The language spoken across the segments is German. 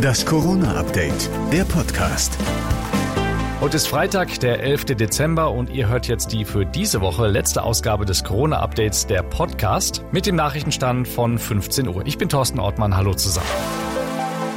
Das Corona-Update, der Podcast. Heute ist Freitag, der 11. Dezember und ihr hört jetzt die für diese Woche letzte Ausgabe des Corona-Updates, der Podcast, mit dem Nachrichtenstand von 15 Uhr. Ich bin Thorsten Ortmann, hallo zusammen.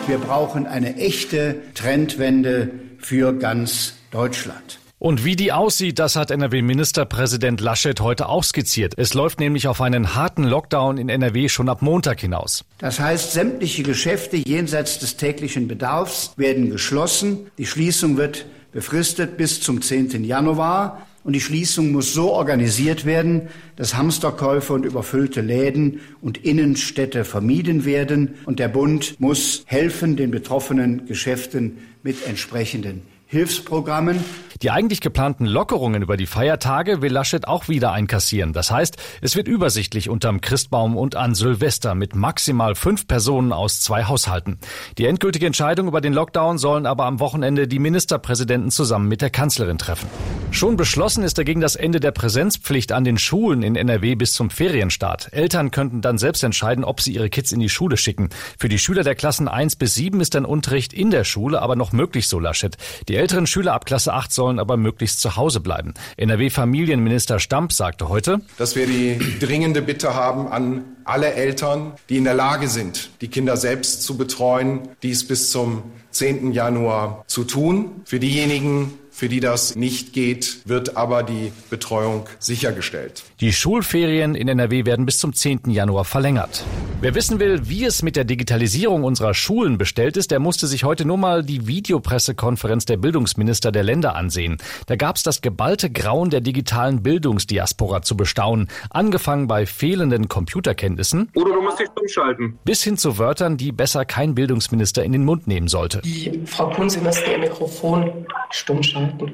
Wir brauchen eine echte Trendwende für ganz Deutschland. Und wie die aussieht, das hat NRW-Ministerpräsident Laschet heute auch skizziert. Es läuft nämlich auf einen harten Lockdown in NRW schon ab Montag hinaus. Das heißt, sämtliche Geschäfte jenseits des täglichen Bedarfs werden geschlossen. Die Schließung wird befristet bis zum 10. Januar. Und die Schließung muss so organisiert werden, dass Hamsterkäufe und überfüllte Läden und Innenstädte vermieden werden. Und der Bund muss helfen den betroffenen Geschäften mit entsprechenden Hilfsprogrammen. Die eigentlich geplanten Lockerungen über die Feiertage will Laschet auch wieder einkassieren. Das heißt, es wird übersichtlich unterm Christbaum und an Silvester mit maximal fünf Personen aus zwei Haushalten. Die endgültige Entscheidung über den Lockdown sollen aber am Wochenende die Ministerpräsidenten zusammen mit der Kanzlerin treffen. Schon beschlossen ist dagegen das Ende der Präsenzpflicht an den Schulen in NRW bis zum Ferienstart. Eltern könnten dann selbst entscheiden, ob sie ihre Kids in die Schule schicken. Für die Schüler der Klassen 1 bis 7 ist ein Unterricht in der Schule aber noch möglich, so Laschet. Die älteren Schüler ab Klasse 8 sollen aber möglichst zu Hause bleiben. NRW-Familienminister Stamp sagte heute, dass wir die dringende Bitte haben an alle Eltern, die in der Lage sind, die Kinder selbst zu betreuen, dies bis zum 10. Januar zu tun. Für diejenigen, für die das nicht geht, wird aber die Betreuung sichergestellt. Die Schulferien in NRW werden bis zum 10. Januar verlängert. Wer wissen will, wie es mit der Digitalisierung unserer Schulen bestellt ist, der musste sich heute nur mal die Videopressekonferenz der Bildungsminister der Länder ansehen. Da gab es das geballte Grauen der digitalen Bildungsdiaspora zu bestaunen, angefangen bei fehlenden Computerkenntnissen. Oder du musst dich umschalten. Bis hin zu Wörtern, die besser kein Bildungsminister in den Mund nehmen sollte. Die Frau Kunze ihr Mikrofon stumm schalten.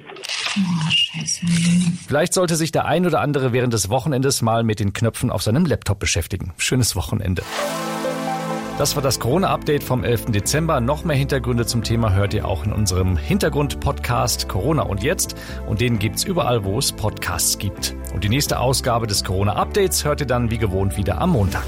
Oh, scheiße. Vielleicht sollte sich der ein oder andere während des Wochenendes mal mit den Knöpfen auf seinem Laptop beschäftigen. Schönes Wochenende. Das war das Corona-Update vom 11. Dezember. Noch mehr Hintergründe zum Thema hört ihr auch in unserem Hintergrund-Podcast Corona und Jetzt. Und den gibt's überall, wo es Podcasts gibt. Und die nächste Ausgabe des Corona-Updates hört ihr dann wie gewohnt wieder am Montag.